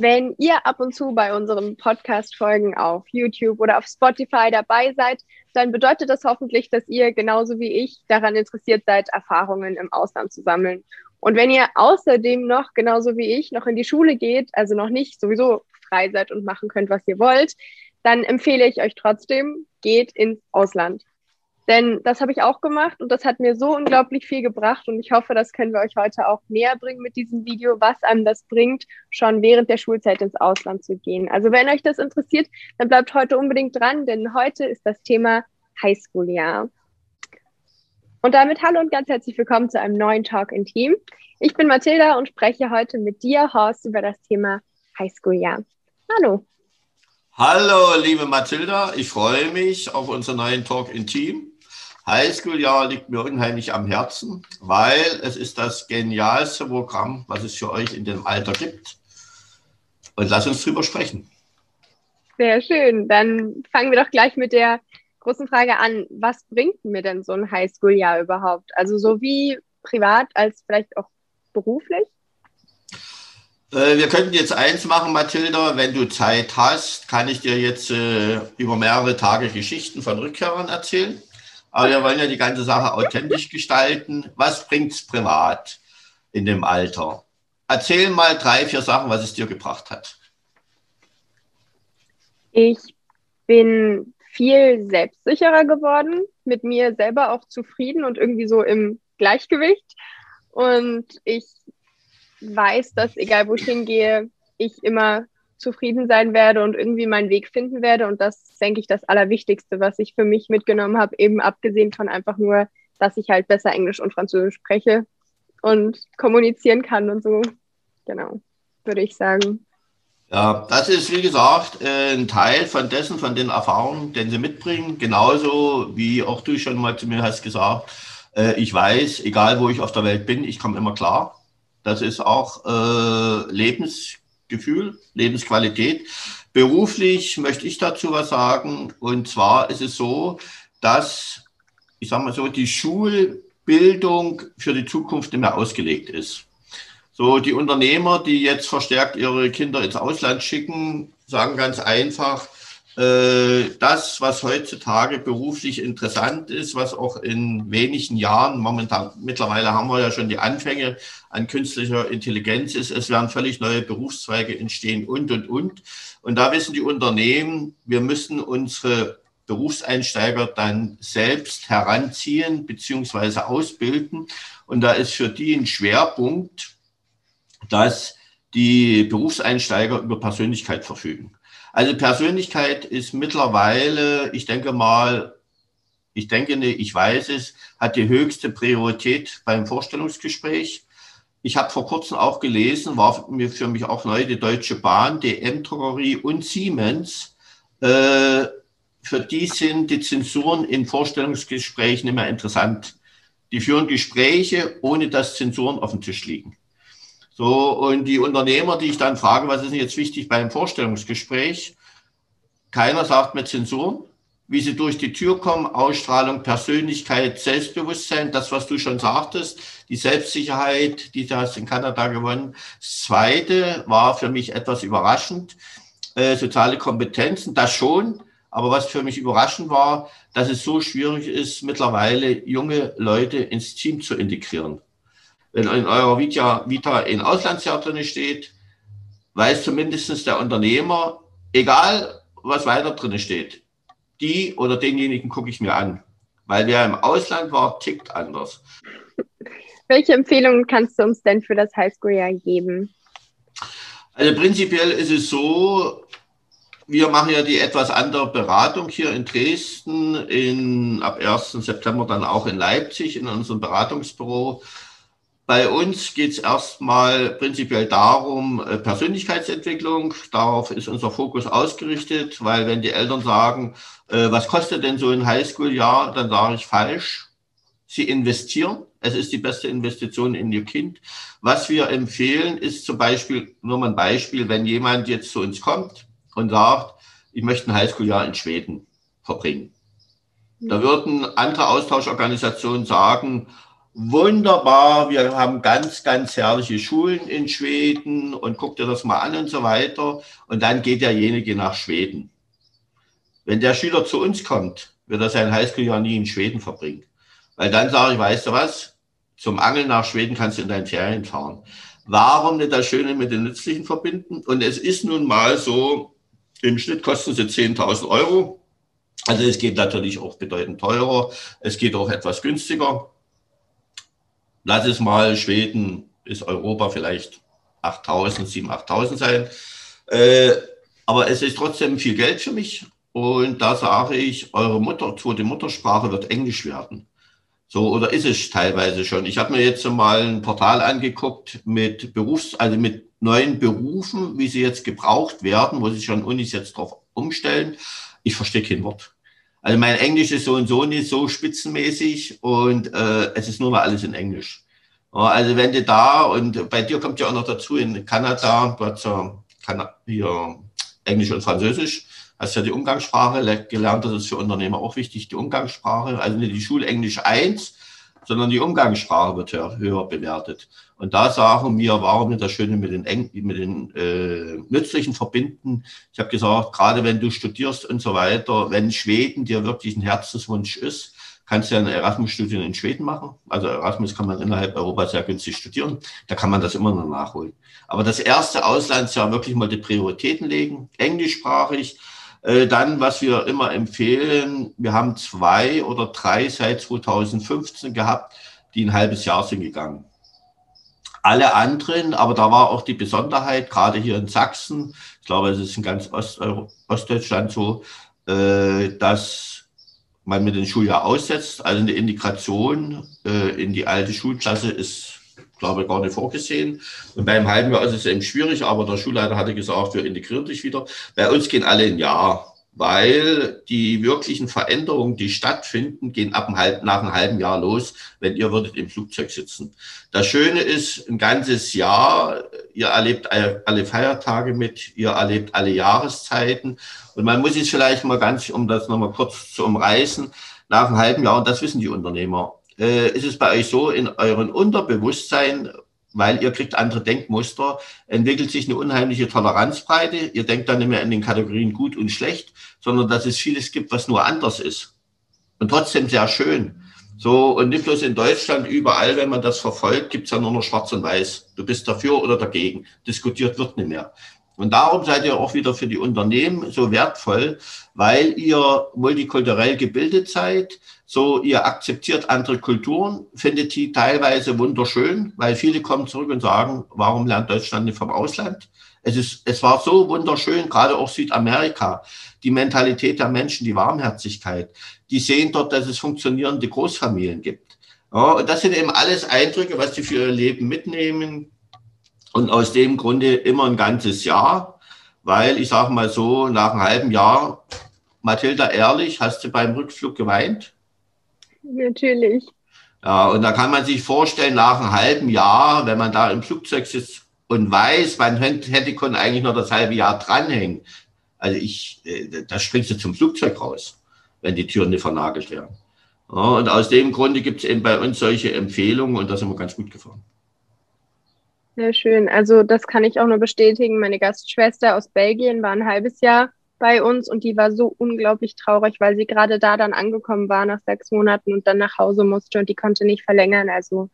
Wenn ihr ab und zu bei unseren Podcast-Folgen auf YouTube oder auf Spotify dabei seid, dann bedeutet das hoffentlich, dass ihr genauso wie ich daran interessiert seid, Erfahrungen im Ausland zu sammeln. Und wenn ihr außerdem noch, genauso wie ich, noch in die Schule geht, also noch nicht sowieso frei seid und machen könnt, was ihr wollt, dann empfehle ich euch trotzdem, geht ins Ausland. Denn das habe ich auch gemacht und das hat mir so unglaublich viel gebracht und ich hoffe, das können wir euch heute auch näher bringen mit diesem Video, was einem das bringt, schon während der Schulzeit ins Ausland zu gehen. Also wenn euch das interessiert, dann bleibt heute unbedingt dran, denn heute ist das Thema Highschool-Jahr. Und damit hallo und ganz herzlich willkommen zu einem neuen Talk in Team. Ich bin Mathilda und spreche heute mit dir, Horst, über das Thema Highschool-Jahr. Hallo. Hallo, liebe Mathilda. Ich freue mich auf unseren neuen Talk in Team. Highschool-Jahr liegt mir unheimlich am Herzen, weil es ist das genialste Programm, was es für euch in dem Alter gibt. Und lass uns drüber sprechen. Sehr schön. Dann fangen wir doch gleich mit der großen Frage an. Was bringt mir denn so ein Highschool-Jahr überhaupt? Also so wie privat als vielleicht auch beruflich? Äh, wir könnten jetzt eins machen, Mathilda. Wenn du Zeit hast, kann ich dir jetzt äh, über mehrere Tage Geschichten von Rückkehrern erzählen. Aber wir wollen ja die ganze Sache authentisch gestalten. Was bringt's privat in dem Alter? Erzähl mal drei, vier Sachen, was es dir gebracht hat. Ich bin viel selbstsicherer geworden, mit mir selber auch zufrieden und irgendwie so im Gleichgewicht. Und ich weiß, dass egal wo ich hingehe, ich immer zufrieden sein werde und irgendwie meinen Weg finden werde. Und das ist, denke ich, das Allerwichtigste, was ich für mich mitgenommen habe, eben abgesehen von einfach nur, dass ich halt besser Englisch und Französisch spreche und kommunizieren kann und so. Genau, würde ich sagen. Ja, das ist wie gesagt äh, ein Teil von dessen, von den Erfahrungen, den sie mitbringen. Genauso wie auch du schon mal zu mir hast gesagt, äh, ich weiß, egal wo ich auf der Welt bin, ich komme immer klar. Das ist auch äh, Lebensgefühl, Lebensqualität. Beruflich möchte ich dazu was sagen. Und zwar ist es so, dass, ich sage mal so, die Schulbildung für die Zukunft nicht mehr ausgelegt ist. So, die Unternehmer, die jetzt verstärkt ihre Kinder ins Ausland schicken, sagen ganz einfach, das, was heutzutage beruflich interessant ist, was auch in wenigen Jahren, momentan, mittlerweile haben wir ja schon die Anfänge an künstlicher Intelligenz ist, es werden völlig neue Berufszweige entstehen und, und, und. Und da wissen die Unternehmen, wir müssen unsere Berufseinsteiger dann selbst heranziehen beziehungsweise ausbilden. Und da ist für die ein Schwerpunkt, dass die Berufseinsteiger über Persönlichkeit verfügen. Also Persönlichkeit ist mittlerweile, ich denke mal, ich denke, ich weiß es, hat die höchste Priorität beim Vorstellungsgespräch. Ich habe vor kurzem auch gelesen, war mir für mich auch neu, die Deutsche Bahn, DM Drogerie und Siemens. Äh, für die sind die Zensuren in Vorstellungsgesprächen mehr interessant. Die führen Gespräche, ohne dass Zensuren auf dem Tisch liegen. So, und die Unternehmer, die ich dann frage, was ist denn jetzt wichtig beim Vorstellungsgespräch? Keiner sagt mir Zensuren, wie sie durch die Tür kommen, Ausstrahlung, Persönlichkeit, Selbstbewusstsein, das, was du schon sagtest, die Selbstsicherheit, die du hast in Kanada gewonnen. Das zweite war für mich etwas überraschend, äh, soziale Kompetenzen, das schon. Aber was für mich überraschend war, dass es so schwierig ist, mittlerweile junge Leute ins Team zu integrieren wenn in eurer Vita, Vita ein Auslandsjahr drin steht, weiß zumindest der Unternehmer, egal was weiter drin steht, die oder denjenigen gucke ich mir an. Weil wer im Ausland war, tickt anders. Welche Empfehlungen kannst du uns denn für das Highschool-Jahr geben? Also prinzipiell ist es so, wir machen ja die etwas andere Beratung hier in Dresden, in, ab 1. September dann auch in Leipzig in unserem Beratungsbüro. Bei uns geht es erstmal prinzipiell darum, äh, Persönlichkeitsentwicklung. Darauf ist unser Fokus ausgerichtet, weil wenn die Eltern sagen, äh, was kostet denn so ein Highschool-Jahr, dann sage ich falsch. Sie investieren. Es ist die beste Investition in Ihr Kind. Was wir empfehlen, ist zum Beispiel, nur mal ein Beispiel, wenn jemand jetzt zu uns kommt und sagt, ich möchte ein Highschool-Jahr in Schweden verbringen. Da würden andere Austauschorganisationen sagen, wunderbar, wir haben ganz, ganz herrliche Schulen in Schweden und guck dir das mal an und so weiter. Und dann geht derjenige nach Schweden. Wenn der Schüler zu uns kommt, wird er sein Highschool-Jahr nie in Schweden verbringen. Weil dann sage ich, weißt du was, zum Angeln nach Schweden kannst du in deinen Ferien fahren. Warum nicht das Schöne mit den Nützlichen verbinden? Und es ist nun mal so, im Schnitt kosten sie 10.000 Euro. Also es geht natürlich auch bedeutend teurer. Es geht auch etwas günstiger lass es mal Schweden bis Europa vielleicht 8000, 7.000, 8000 sein. Äh, aber es ist trotzdem viel Geld für mich. Und da sage ich, eure Mutter, zweite Muttersprache wird Englisch werden. So, oder ist es teilweise schon? Ich habe mir jetzt mal ein Portal angeguckt mit Berufs-, also mit neuen Berufen, wie sie jetzt gebraucht werden, wo sich schon Unis jetzt drauf umstellen. Ich verstehe kein Wort. Also mein Englisch ist so und so nicht so spitzenmäßig und äh, es ist nur mal alles in Englisch. Also wenn du da, und bei dir kommt ja auch noch dazu in Kanada, du hast ja hier Englisch und Französisch, hast ja die Umgangssprache gelernt, das ist für Unternehmer auch wichtig, die Umgangssprache, also die Schulenglisch 1, sondern die Umgangssprache wird höher, bewertet. Und da sagen wir, warum nicht das Schöne mit den, Eng mit den äh, Nützlichen verbinden. Ich habe gesagt, gerade wenn du studierst und so weiter, wenn Schweden dir wirklich ein Herzenswunsch ist, kannst du ja ein Erasmus-Studium in Schweden machen. Also Erasmus kann man innerhalb Europas sehr günstig studieren. Da kann man das immer noch nachholen. Aber das erste Auslandsjahr wirklich mal die Prioritäten legen, englischsprachig, dann, was wir immer empfehlen, wir haben zwei oder drei seit 2015 gehabt, die ein halbes Jahr sind gegangen. Alle anderen, aber da war auch die Besonderheit, gerade hier in Sachsen, ich glaube, es ist in ganz Ost Ostdeutschland so, äh, dass man mit dem Schuljahr aussetzt. Also eine Integration äh, in die alte Schulklasse ist glaube gar nicht vorgesehen. Und beim halben Jahr ist es eben schwierig, aber der Schulleiter hatte gesagt, wir integrieren dich wieder. Bei uns gehen alle ein Jahr, weil die wirklichen Veränderungen, die stattfinden, gehen ab einem halben, nach einem halben Jahr los, wenn ihr würdet im Flugzeug sitzen. Das Schöne ist, ein ganzes Jahr, ihr erlebt alle Feiertage mit, ihr erlebt alle Jahreszeiten. Und man muss es vielleicht mal ganz, um das nochmal kurz zu umreißen, nach einem halben Jahr, und das wissen die Unternehmer, äh, ist es bei euch so, in euren Unterbewusstsein, weil ihr kriegt andere Denkmuster, entwickelt sich eine unheimliche Toleranzbreite. Ihr denkt dann nicht mehr in den Kategorien gut und schlecht, sondern dass es vieles gibt, was nur anders ist. Und trotzdem sehr schön. So, und nicht bloß in Deutschland, überall, wenn man das verfolgt, gibt's ja nur noch schwarz und weiß. Du bist dafür oder dagegen. Diskutiert wird nicht mehr. Und darum seid ihr auch wieder für die Unternehmen so wertvoll, weil ihr multikulturell gebildet seid. So, ihr akzeptiert andere Kulturen, findet die teilweise wunderschön, weil viele kommen zurück und sagen, warum lernt Deutschland nicht vom Ausland? Es ist, es war so wunderschön, gerade auch Südamerika. Die Mentalität der Menschen, die Warmherzigkeit. Die sehen dort, dass es funktionierende Großfamilien gibt. Ja, und das sind eben alles Eindrücke, was die für ihr Leben mitnehmen und aus dem Grunde immer ein ganzes Jahr, weil ich sage mal so, nach einem halben Jahr, Mathilda, ehrlich, hast du beim Rückflug geweint? Natürlich. Ja, und da kann man sich vorstellen, nach einem halben Jahr, wenn man da im Flugzeug sitzt und weiß, man hätte können eigentlich noch das halbe Jahr dranhängen. Also ich, äh, da springst du zum Flugzeug raus, wenn die Türen nicht vernagelt werden. Ja, und aus dem Grunde gibt es eben bei uns solche Empfehlungen und da sind wir ganz gut gefahren. Sehr schön. Also das kann ich auch nur bestätigen. Meine Gastschwester aus Belgien war ein halbes Jahr bei uns und die war so unglaublich traurig, weil sie gerade da dann angekommen war nach sechs Monaten und dann nach Hause musste und die konnte nicht verlängern. Also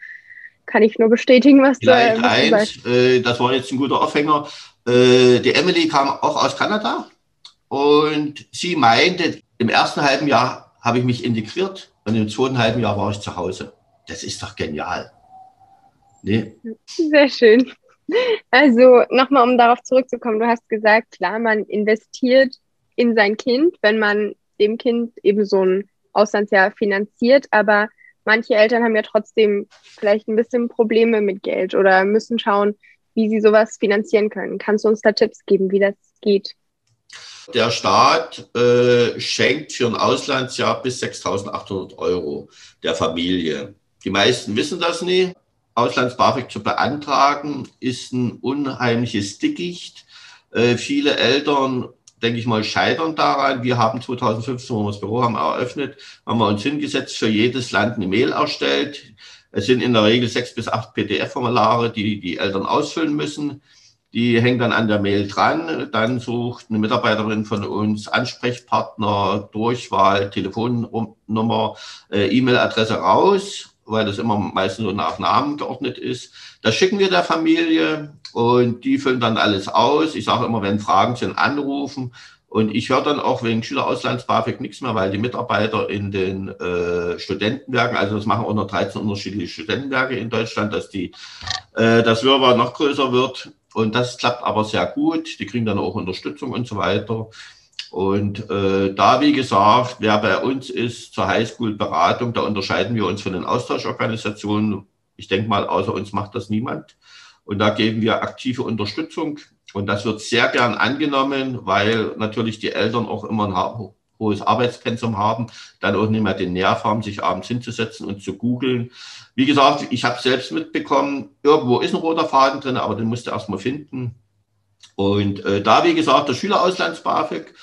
kann ich nur bestätigen, was Vielleicht du, eins, sagst. Äh, das war jetzt ein guter Aufhänger. Äh, die Emily kam auch aus Kanada und sie meinte, im ersten halben Jahr habe ich mich integriert und im zweiten halben Jahr war ich zu Hause. Das ist doch genial. Nee. Sehr schön. Also nochmal, um darauf zurückzukommen, du hast gesagt, klar, man investiert in sein Kind, wenn man dem Kind eben so ein Auslandsjahr finanziert, aber manche Eltern haben ja trotzdem vielleicht ein bisschen Probleme mit Geld oder müssen schauen, wie sie sowas finanzieren können. Kannst du uns da Tipps geben, wie das geht? Der Staat äh, schenkt für ein Auslandsjahr bis 6.800 Euro der Familie. Die meisten wissen das nie. Auslands-BAföG zu beantragen ist ein unheimliches Dickicht. Äh, viele Eltern denke ich mal, scheitern daran. Wir haben 2015, wo wir das Büro haben eröffnet, haben wir uns hingesetzt, für jedes Land eine Mail erstellt. Es sind in der Regel sechs bis acht PDF-Formulare, die die Eltern ausfüllen müssen. Die hängen dann an der Mail dran. Dann sucht eine Mitarbeiterin von uns Ansprechpartner, Durchwahl, Telefonnummer, äh, E-Mail-Adresse raus, weil das immer meistens so nach Namen geordnet ist. Das schicken wir der Familie und die füllen dann alles aus. Ich sage immer, wenn Fragen sind, anrufen. Und ich höre dann auch wegen Schülerauslands-BAföG nichts mehr, weil die Mitarbeiter in den äh, Studentenwerken, also das machen auch noch 13 unterschiedliche Studentenwerke in Deutschland, dass die, äh, das Wirrwarr noch größer wird. Und das klappt aber sehr gut. Die kriegen dann auch Unterstützung und so weiter. Und äh, da, wie gesagt, wer bei uns ist zur Highschool-Beratung, da unterscheiden wir uns von den Austauschorganisationen. Ich denke mal, außer uns macht das niemand. Und da geben wir aktive Unterstützung. Und das wird sehr gern angenommen, weil natürlich die Eltern auch immer ein hohes Arbeitspensum haben, dann auch nicht mehr den Nerv haben, sich abends hinzusetzen und zu googeln. Wie gesagt, ich habe selbst mitbekommen, irgendwo ist ein roter Faden drin, aber den musst du erstmal finden. Und äh, da, wie gesagt, der Schülerauslands-BAföG,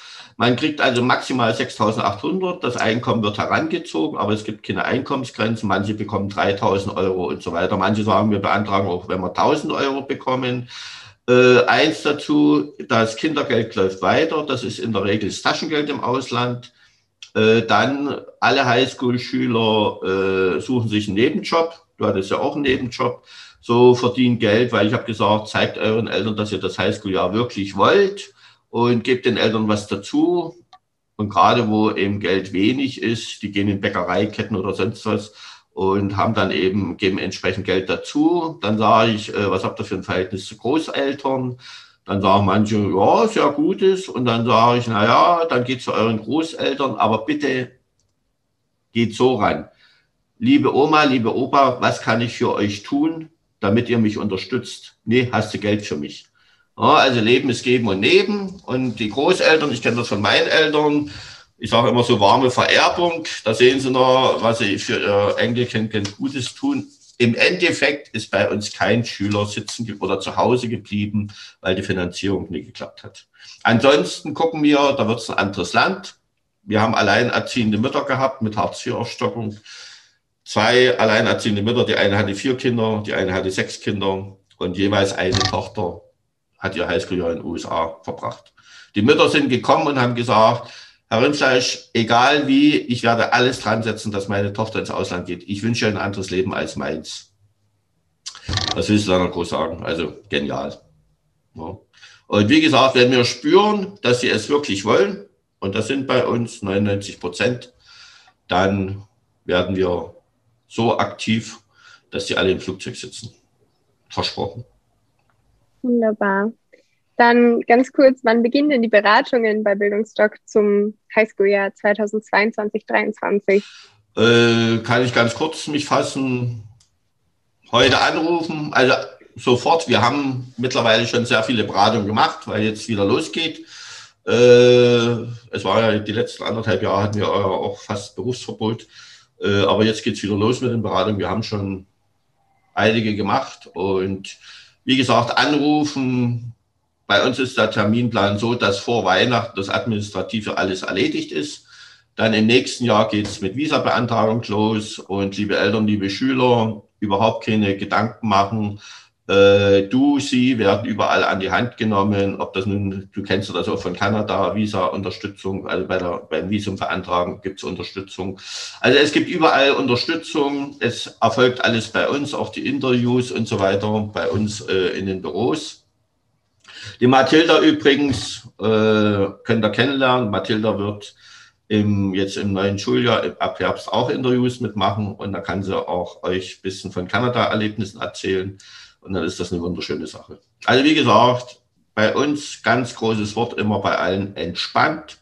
man kriegt also maximal 6.800, das Einkommen wird herangezogen, aber es gibt keine Einkommensgrenzen. Manche bekommen 3.000 Euro und so weiter. Manche sagen, wir beantragen auch, wenn wir 1.000 Euro bekommen. Äh, eins dazu, das Kindergeld läuft weiter. Das ist in der Regel das Taschengeld im Ausland. Äh, dann alle Highschool-Schüler äh, suchen sich einen Nebenjob. Du hattest ja auch einen Nebenjob. So verdienen Geld, weil ich habe gesagt, zeigt euren Eltern, dass ihr das Highschool-Jahr wirklich wollt und gebt den Eltern was dazu. Und gerade wo eben Geld wenig ist, die gehen in Bäckereiketten oder sonst was, und haben dann eben, geben entsprechend Geld dazu. Dann sage ich, äh, was habt ihr für ein Verhältnis zu Großeltern? Dann sagen manche, ja, sehr gutes. Und dann sage ich, na ja, dann geht zu euren Großeltern, aber bitte geht so ran. Liebe Oma, liebe Opa, was kann ich für euch tun, damit ihr mich unterstützt? Nee, hast du Geld für mich? Ja, also Leben ist Geben und Nehmen. Und die Großeltern, ich kenne das von meinen Eltern, ich sage immer so warme Vererbung. Da sehen Sie noch, was Sie für Ihr Enkelkind Gutes tun. Im Endeffekt ist bei uns kein Schüler sitzen oder zu Hause geblieben, weil die Finanzierung nicht geklappt hat. Ansonsten gucken wir, da wird es ein anderes Land. Wir haben alleinerziehende Mütter gehabt mit Hartz-IV-Aufstockung. Zwei alleinerziehende Mütter, die eine hatte vier Kinder, die eine hatte sechs Kinder und jeweils eine Tochter hat ihr Highschool-Jahr in den USA verbracht. Die Mütter sind gekommen und haben gesagt, Herr Rindfleisch, egal wie, ich werde alles dran setzen, dass meine Tochter ins Ausland geht. Ich wünsche ihr ein anderes Leben als meins. Was willst du da noch groß sagen? Also genial. Ja. Und wie gesagt, wenn wir spüren, dass sie es wirklich wollen, und das sind bei uns 99 Prozent, dann werden wir so aktiv, dass sie alle im Flugzeug sitzen. Versprochen. Wunderbar. Dann ganz kurz, wann beginnen denn die Beratungen bei Bildungsdoc zum Highschool-Jahr 2022-2023? Äh, kann ich ganz kurz mich fassen. Heute anrufen, also sofort. Wir haben mittlerweile schon sehr viele Beratungen gemacht, weil jetzt wieder losgeht. Äh, es war ja die letzten anderthalb Jahre hatten wir auch fast Berufsverbot. Äh, aber jetzt geht es wieder los mit den Beratungen. Wir haben schon einige gemacht und wie gesagt, anrufen, bei uns ist der Terminplan so, dass vor Weihnachten das Administrative alles erledigt ist. Dann im nächsten Jahr geht es mit Visa-Beantragung los und liebe Eltern, liebe Schüler, überhaupt keine Gedanken machen. Äh, du, sie werden überall an die Hand genommen, ob das nun, du kennst das auch von Kanada, Visa-Unterstützung, also bei der, beim Visum beantragen gibt es Unterstützung. Also es gibt überall Unterstützung, es erfolgt alles bei uns, auch die Interviews und so weiter, bei uns äh, in den Büros. Die Mathilda übrigens äh, könnt ihr kennenlernen. Mathilda wird im, jetzt im neuen Schuljahr ab Herbst auch Interviews mitmachen und da kann sie auch euch bisschen von Kanada-Erlebnissen erzählen und dann ist das eine wunderschöne Sache. Also wie gesagt, bei uns ganz großes Wort immer bei allen entspannt.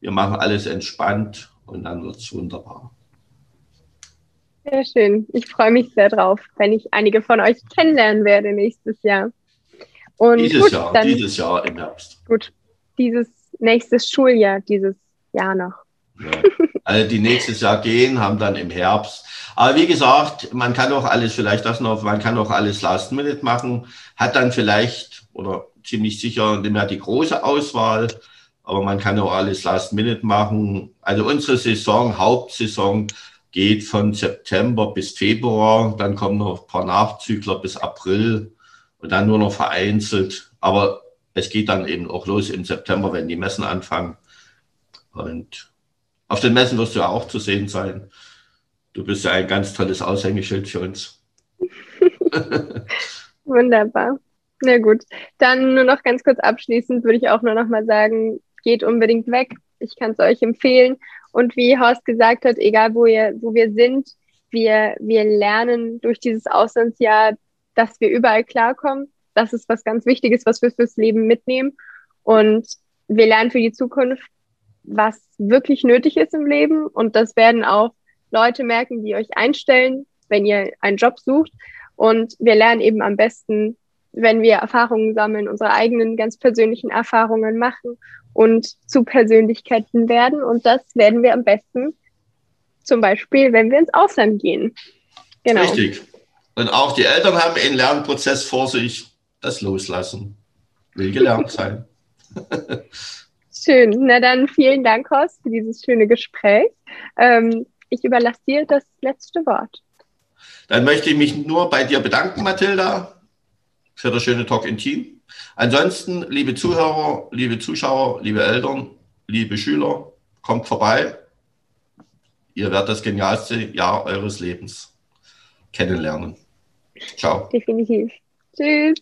Wir machen alles entspannt und dann wird es wunderbar. Sehr schön. Ich freue mich sehr drauf, wenn ich einige von euch kennenlernen werde nächstes Jahr. Und dieses gut, Jahr, dann, dieses Jahr im Herbst. Gut, dieses nächstes Schuljahr, dieses Jahr noch. Ja. Also die nächstes Jahr gehen, haben dann im Herbst. Aber wie gesagt, man kann auch alles, vielleicht das noch, man kann auch alles Last Minute machen, hat dann vielleicht oder ziemlich sicher nicht mehr die große Auswahl, aber man kann auch alles Last Minute machen. Also unsere Saison, Hauptsaison geht von September bis Februar, dann kommen noch ein paar Nachzügler bis April und dann nur noch vereinzelt. Aber es geht dann eben auch los im September, wenn die Messen anfangen. Und auf den Messen wirst du ja auch zu sehen sein. Du bist ja ein ganz tolles Aushängeschild für uns. Wunderbar. Na gut. Dann nur noch ganz kurz abschließend würde ich auch nur noch mal sagen, geht unbedingt weg. Ich kann es euch empfehlen. Und wie Horst gesagt hat, egal wo, ihr, wo wir sind, wir, wir lernen durch dieses Auslandsjahr, dass wir überall klarkommen. Das ist was ganz Wichtiges, was wir fürs Leben mitnehmen. Und wir lernen für die Zukunft, was wirklich nötig ist im Leben. Und das werden auch Leute merken, die euch einstellen, wenn ihr einen Job sucht. Und wir lernen eben am besten, wenn wir Erfahrungen sammeln, unsere eigenen ganz persönlichen Erfahrungen machen und zu Persönlichkeiten werden. Und das werden wir am besten zum Beispiel, wenn wir ins Ausland gehen. Genau. Richtig. Und auch die Eltern haben einen Lernprozess vor sich. Das Loslassen will gelernt sein. Schön. Na dann vielen Dank, Horst, für dieses schöne Gespräch. Ähm, ich überlasse dir das letzte Wort. Dann möchte ich mich nur bei dir bedanken, Mathilda, für das schöne Talk in Team. Ansonsten, liebe Zuhörer, liebe Zuschauer, liebe Eltern, liebe Schüler, kommt vorbei. Ihr werdet das genialste Jahr eures Lebens kennenlernen. Ciao. Definitiv. Tschüss.